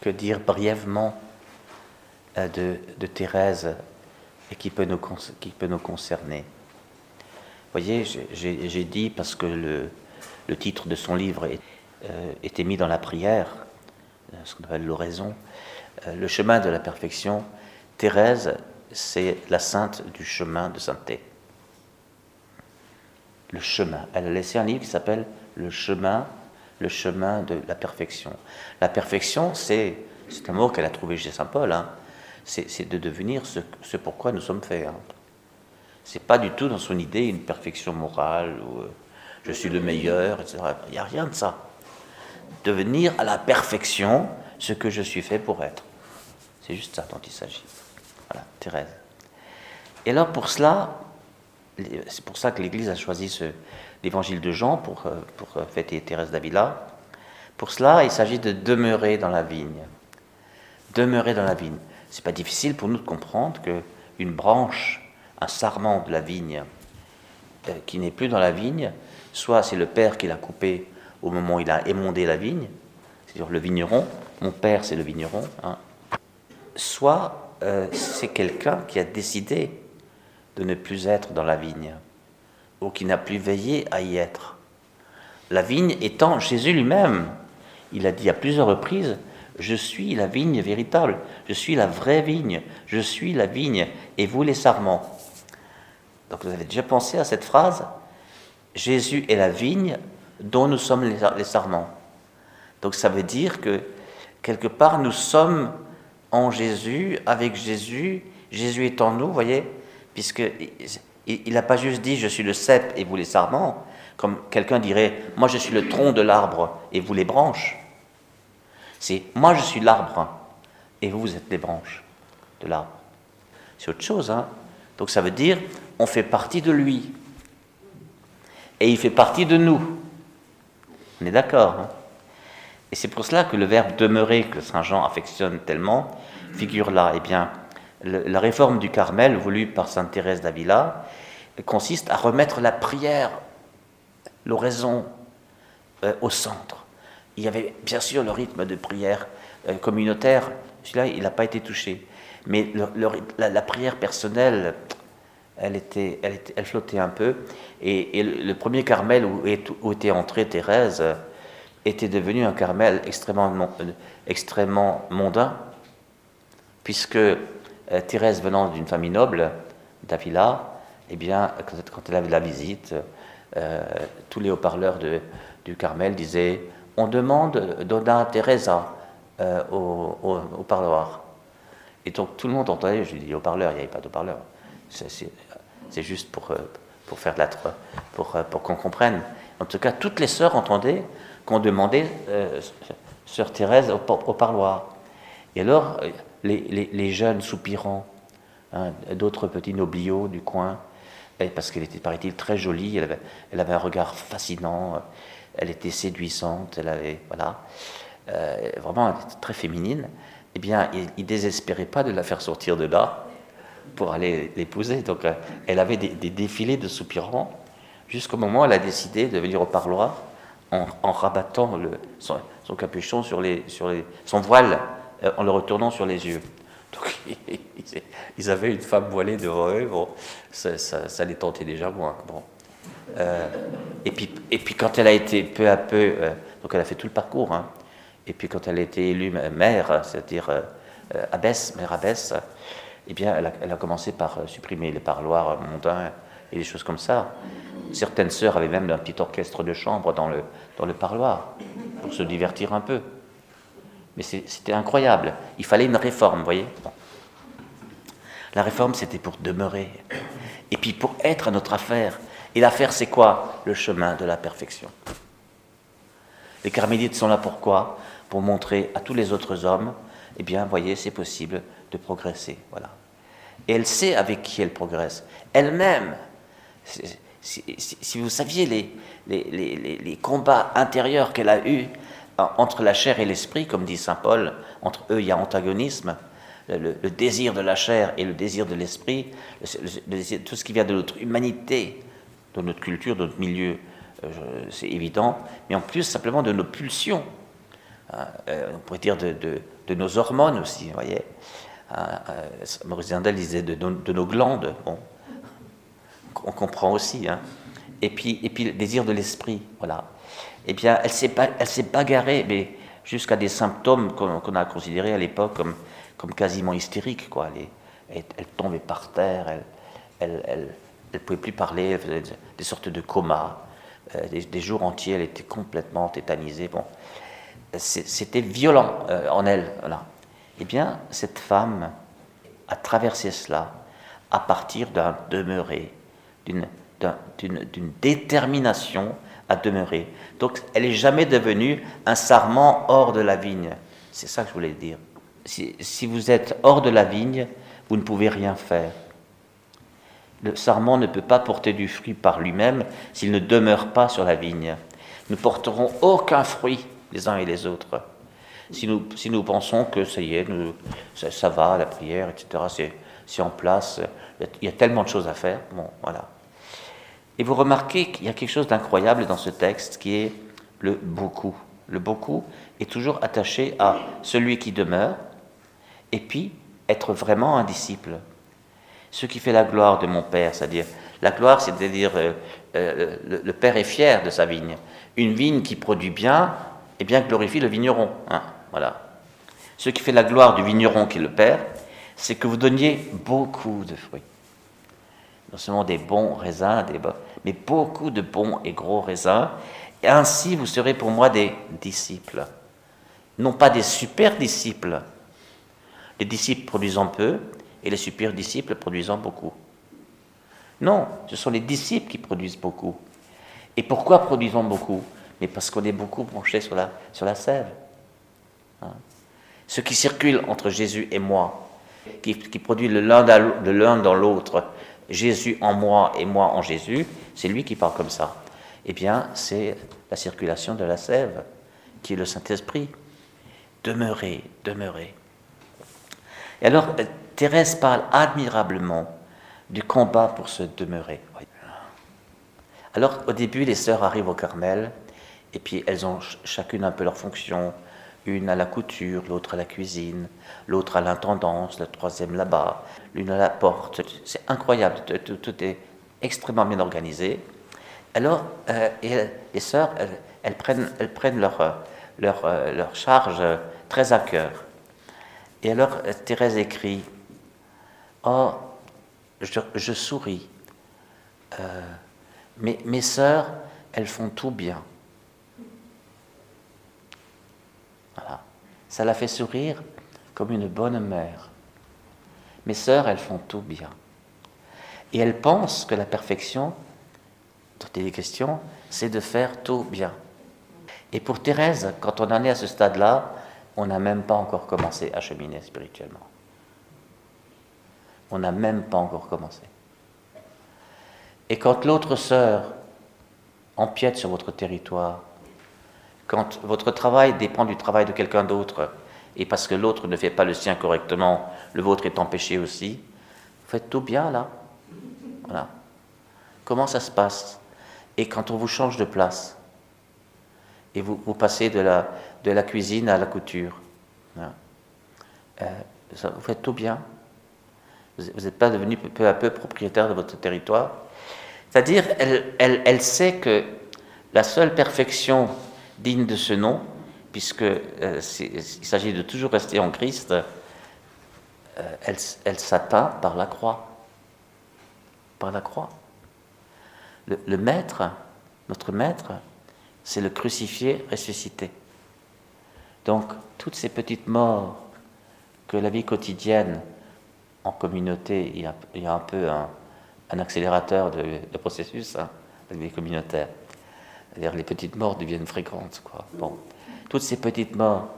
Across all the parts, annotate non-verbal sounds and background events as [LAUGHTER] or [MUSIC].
que dire brièvement euh, de, Thérèse et qui peut nous, concerner Vous voyez, j'ai dit, parce que le, le, titre de son livre euh, était mis dans la prière, euh, ce qu'on appelle l'oraison, le chemin de la perfection, Thérèse, c'est la sainte du chemin de sainteté. Le chemin. Elle a laissé un livre qui s'appelle Le chemin le chemin de la perfection. La perfection, c'est un mot qu'elle a trouvé chez Saint Paul. Hein. C'est de devenir ce, ce, pourquoi nous sommes faits. Hein. C'est pas du tout dans son idée une perfection morale ou euh, je suis le meilleur, etc. Il n'y a rien de ça. Devenir à la perfection ce que je suis fait pour être. C'est juste ça dont il s'agit. Voilà, Thérèse. Et alors pour cela, c'est pour ça que l'Église a choisi l'évangile de Jean pour, euh, euh, fêter Thérèse d'Avila. Pour cela, il s'agit de demeurer dans la vigne. Demeurer dans la vigne. C'est pas difficile pour nous de comprendre que une branche, un sarment de la vigne euh, qui n'est plus dans la vigne, soit c'est le père qui l'a coupé au moment où il a émondé la vigne, c'est-à-dire le vigneron, mon père c'est le vigneron, hein. soit c'est quelqu'un qui a décidé de ne plus être dans la vigne ou qui n'a plus veillé à y être. La vigne étant Jésus lui-même. Il a dit à plusieurs reprises, je suis la vigne véritable, je suis la vraie vigne, je suis la vigne, et vous les sarments. Donc vous avez déjà pensé à cette phrase Jésus est la vigne dont nous sommes les sarments. Donc ça veut dire que quelque part nous sommes en Jésus, avec Jésus, Jésus est en nous, voyez, puisque il n'a pas juste dit je suis le cep et vous les sarments, comme quelqu'un dirait moi je suis le tronc de l'arbre et vous les branches. C'est moi je suis l'arbre et vous êtes les branches de l'arbre. C'est autre chose, hein. Donc ça veut dire on fait partie de lui et il fait partie de nous. On est d'accord. Hein et c'est pour cela que le verbe demeurer que Saint Jean affectionne tellement figure là. Eh bien, la réforme du Carmel voulue par Sainte Thérèse d'Avila consiste à remettre la prière, l'oraison euh, au centre. Il y avait bien sûr le rythme de prière euh, communautaire, celui-là il n'a pas été touché. Mais la, prière personnelle, elle, était, elle, flottait un peu. Et, le, premier Carmel où, où, était entrée Thérèse était devenu un Carmel extrêmement, extrêmement mondain, puisque euh, Thérèse venant d'une famille noble, d'Avila, eh bien, quand, elle avait la visite, euh, tous les haut-parleurs du Carmel disaient On demande Donna Teresa euh, au, parloir. Et donc tout le monde entendait, je lui dis haut-parleur, il n'y avait pas de haut-parleur. C'est juste pour, pour faire de la, pour, pour qu'on comprenne. En tout cas, toutes les sœurs entendaient qu'on demandait Sœur Thérèse au, au parloir. Et alors, les, jeunes soupirants, hein, d'autres petits nobliaux du coin, parce qu'elle était, paraît-il, très jolie, elle avait, un regard fascinant, elle était séduisante, elle avait, voilà, euh, vraiment très féminine, eh bien, il ne désespérait pas de la faire sortir de là pour aller l'épouser. Donc, euh, elle avait des, défilés de soupirants jusqu'au moment où elle a décidé de venir au parloir en, rabattant son, capuchon sur, son voile. euh, en le retournant sur les yeux. [LAUGHS] Donc, ils avaient une femme voilée devant eux, ça, les tentait déjà moins. Bon. Euh, et, puis, et puis quand elle a été peu à peu, euh, donc elle a fait tout le parcours, hein, et puis quand elle a été élue mère, c'est-à-dire euh, abbesse, mère abbesse, eh bien elle a, elle a, commencé par supprimer les parloirs mondains et des choses comme ça. Certaines sœurs avaient même un petit orchestre de chambre dans le, dans le parloir, pour se divertir un peu. Mais c'était incroyable. Il fallait une réforme, vous voyez. La réforme, c'était pour demeurer. Et puis pour être à notre affaire. Et l'affaire, c'est quoi? Le chemin de la perfection. Les carmélites sont là pourquoi? Pour montrer à tous les autres hommes, eh bien, voyez, c'est possible de progresser. Voilà. Et elle sait avec qui elle progresse. Elle-même. Si, vous saviez les, les, les combats intérieurs qu'elle a eus entre la chair et l'esprit, comme dit Saint Paul, entre eux il y a antagonisme, le, désir de la chair et le désir de l'esprit, tout ce qui vient de notre humanité, de notre culture, de notre milieu, euh, c'est évident, mais en plus simplement de nos pulsions. hein, on pourrait dire de, nos hormones aussi, vous voyez. Hein, Maurice Zandel disait de, nos glandes, bon, on comprend aussi. Hein. Et, puis, et puis le désir de l'esprit, voilà. Eh bien, elle s'est, bagarrée, mais jusqu'à des symptômes qu'on, a considérés à l'époque comme, quasiment hystériques, quoi. Elle, tombait par terre, elle, elle pouvait plus parler, elle faisait des sortes de coma. Euh, des, jours entiers, elle était complètement tétanisée. Bon, c'était violent euh, en elle. Voilà. Eh bien, cette femme a traversé cela à partir d'un demeuré, d'une détermination à demeurer. Donc, elle n'est jamais devenue un sarment hors de la vigne. C'est ça que je voulais dire. si vous êtes hors de la vigne, vous ne pouvez rien faire. Le sarment ne peut pas porter du fruit par lui-même s'il ne demeure pas sur la vigne. Nous porterons aucun fruit les uns et les autres. Si nous, si nous pensons que ça y est, nous, ça, va, la prière, etc., c'est en place, il y a tellement de choses à faire. Bon, voilà. Et vous remarquez qu'il y a quelque chose d'incroyable dans ce texte qui est le beaucoup. Le beaucoup est toujours attaché à celui qui demeure et puis être vraiment un disciple ce qui fait la gloire de mon Père, c'est-à-dire la gloire, c'est-à-dire euh, euh, le, Père est fier de sa vigne. Une vigne qui produit bien, eh bien glorifie le vigneron. Hein, voilà. Ce qui fait la gloire du vigneron qui est le Père, c'est que vous donniez beaucoup de fruits. Non seulement des bons raisins, des mais beaucoup de bons et gros raisins. Et ainsi, vous serez pour moi des disciples. Non pas des super disciples. Les disciples produisant peu, et les super disciples produisant beaucoup. Non, ce sont les disciples qui produisent beaucoup. Et pourquoi produisons beaucoup? Mais parce qu'on est beaucoup branché sur la, sur la sève. Hein. Ce qui circule entre Jésus et moi, qui, produit le l'un dans l'autre, Jésus en moi et moi en Jésus, c'est lui qui parle comme ça. Eh bien, c'est la circulation de la sève, qui est le Saint-Esprit. Demeurez, demeurez. Et alors, Thérèse parle admirablement du combat pour se demeurer. Alors au début, les sœurs arrivent au Carmel, et puis elles ont chacune un peu leur fonction, une à la couture, l'autre à la cuisine, l'autre à l'intendance, la troisième là-bas, l'une à la porte. C'est incroyable, tout, est extrêmement bien organisé. Alors, euh, les sœurs, elles, prennent, elles prennent leur, leur, euh, leur charge très à cœur. Et alors, Thérèse écrit Oh, je, souris. Euh, mais mes sœurs, elles font tout bien. Voilà. Ça la fait sourire comme une bonne mère. Mes sœurs, elles font tout bien. Et elles pensent que la perfection, dont il est question, c'est de faire tout bien. Et pour Thérèse, quand on en est à ce stade-là, on n'a même pas encore commencé à cheminer spirituellement. On n'a même pas encore commencé. Et quand l'autre sœur empiète sur votre territoire, quand votre travail dépend du travail de quelqu'un d'autre, et parce que l'autre ne fait pas le sien correctement, le vôtre est empêché aussi, vous faites tout bien là. Voilà. Comment ça se passe? Et quand on vous change de place, et vous, passez de la, de la cuisine à la couture, hein, euh, vous faites tout bien. Vous n'êtes pas devenu peu à peu propriétaire de votre territoire. C'est-à-dire, elle, sait que la seule perfection digne de ce nom, puisque euh, s'agit de toujours rester en Christ, euh, elle, s'atteint par la croix. Par la croix. Le, maître, notre maître, c'est le crucifié ressuscité. Donc, toutes ces petites morts que la vie quotidienne en communauté, il y a, un peu un, accélérateur de, processus, hein, avec les communautaires. Les petites morts deviennent fréquentes. Quoi. Bon. Toutes ces petites morts,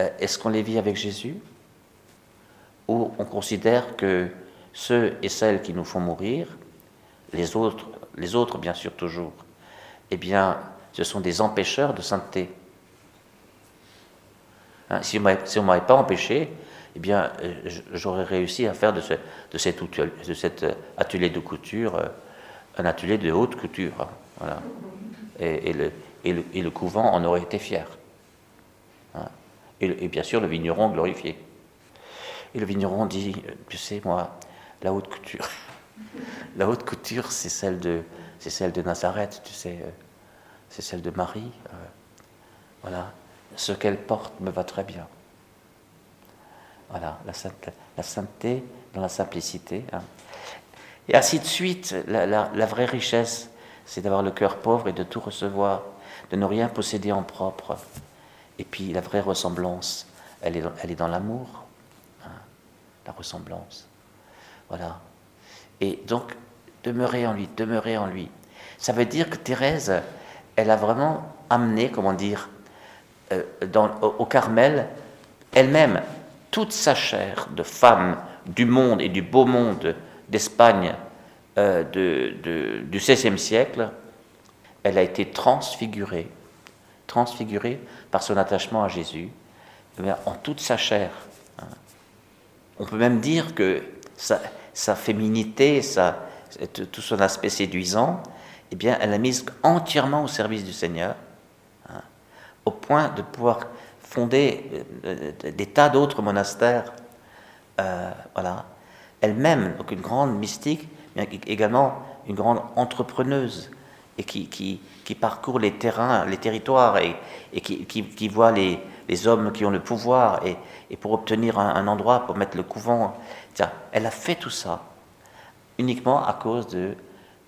euh, est-ce qu'on les vit avec Jésus? Ou on considère que ceux et celles qui nous font mourir, les autres, les autres bien sûr toujours, eh bien, ce sont des empêcheurs de sainteté. Hein, si on ne m'avait pas empêché, eh bien, euh, j'aurais réussi à faire de, ce, de, cet, atelier de couture euh, un atelier de haute couture. Hein. Et, le, et, le, et, le, couvent en aurait été fier. Hein. Et, bien sûr, le vigneron glorifié. Et le vigneron dit, tu sais, moi, la haute couture, [LAUGHS] la haute couture, c'est celle de, c'est celle de Nazareth, tu sais, euh, c'est celle de Marie. Euh, voilà, ce qu'elle porte me va très bien. Voilà, la, la sainteté dans la simplicité. Hein. Et ainsi de suite, la, vraie richesse, c'est d'avoir le cœur pauvre et de tout recevoir, de ne rien posséder en propre. Et puis la vraie ressemblance, elle est dans, elle est dans l'amour, hein, la ressemblance. Voilà. Et donc, demeurer en lui, demeurer en lui. Ça veut dire que Thérèse, elle a vraiment amené, comment dire, euh, au Carmel, elle-même, toute sa chair de femme du monde et du beau monde d'Espagne euh, de, du XVIe siècle, elle a été transfigurée, transfigurée par son attachement à Jésus, eh en toute sa chair. Hein. On peut même dire que sa, féminité, tout son aspect séduisant, eh bien, elle l'a mise entièrement au service du Seigneur, hein, au point de pouvoir fonder euh, des tas d'autres monastères. Euh, voilà, elle-même, donc une grande mystique, mais également une grande entrepreneuse, et qui, parcourt les terrains, les territoires, et, qui, voit les, hommes qui ont le pouvoir, et, pour obtenir un, endroit pour mettre le couvent. Elle a fait tout ça uniquement à cause de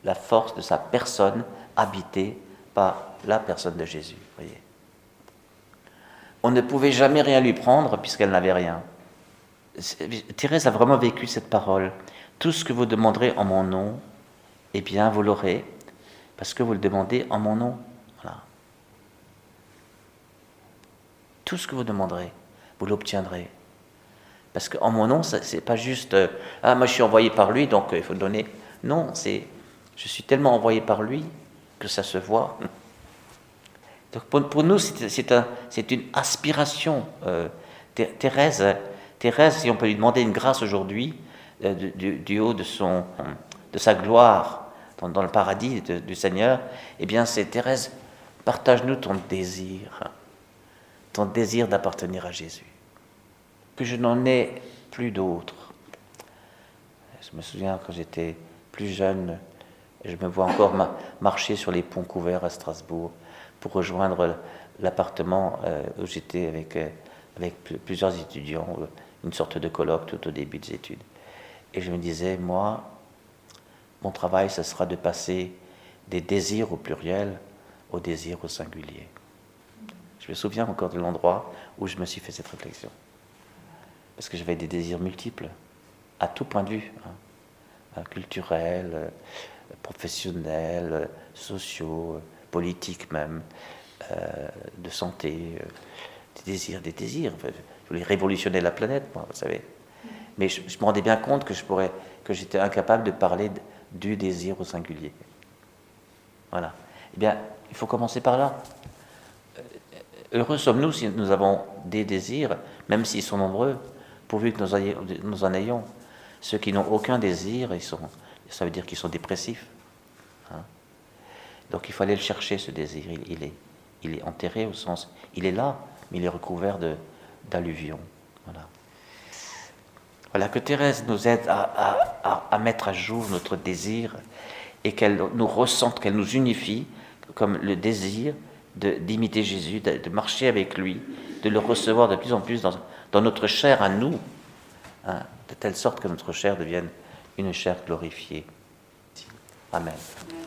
la force de sa personne habitée par la personne de Jésus. Voyez. On ne pouvait jamais rien lui prendre puisqu'elle n'avait rien. Thérèse a vraiment vécu cette parole. Tout ce que vous demanderez en mon nom, eh bien, vous l'aurez, parce que vous le demandez en mon nom. Voilà. Tout ce que vous demanderez, vous l'obtiendrez. Parce qu'en mon nom, c'est pas juste euh, Ah, moi je suis envoyé par lui, donc euh, il faut le donner. Non, c'est Je suis tellement envoyé par lui que ça se voit. [LAUGHS] Donc pour, nous, c'est un, une aspiration. Euh, Thérèse Thérèse, si on peut lui demander une grâce aujourd'hui, euh, du, haut de, son, de sa gloire dans, le paradis du Seigneur, eh bien c'est Thérèse, partage-nous ton désir, ton désir d'appartenir à Jésus. Que je n'en ai plus d'autres. Je me souviens quand j'étais plus jeune, je me vois encore marcher sur les ponts couverts à Strasbourg pour rejoindre l'appartement euh, où j'étais avec, euh, avec plusieurs étudiants une sorte de colloque tout au début des études. Et je me disais, moi, mon travail, ce sera de passer des désirs au pluriel au désir au singulier. Je me souviens encore de l'endroit où je me suis fait cette réflexion. Parce que j'avais des désirs multiples, à tout point de vue, hein. culturels, professionnels, sociaux, politiques même, euh, de santé, euh, des désirs, des désirs. Je voulais révolutionner la planète, moi, vous savez. Mais je, me rendais bien compte que je pourrais, que j'étais incapable de parler du désir au singulier. Voilà. Eh bien, il faut commencer par là. Euh, heureux sommes-nous si nous avons des désirs, même s'ils sont nombreux, pourvu que nous, en ayons. Ceux qui n'ont aucun désir, ils sont, ça veut dire qu'ils sont dépressifs. Hein. Donc il faut aller le chercher, ce désir. Il, est, il est enterré au sens, il est là, mais il est recouvert de, d'alluvion. Voilà. Voilà, que Thérèse nous aide à, mettre à jour notre désir et qu'elle nous ressente, qu'elle nous unifie comme le désir d'imiter Jésus, de, marcher avec lui, de le recevoir de plus en plus dans, notre chair à nous, hein, de telle sorte que notre chair devienne une chair glorifiée. Amen.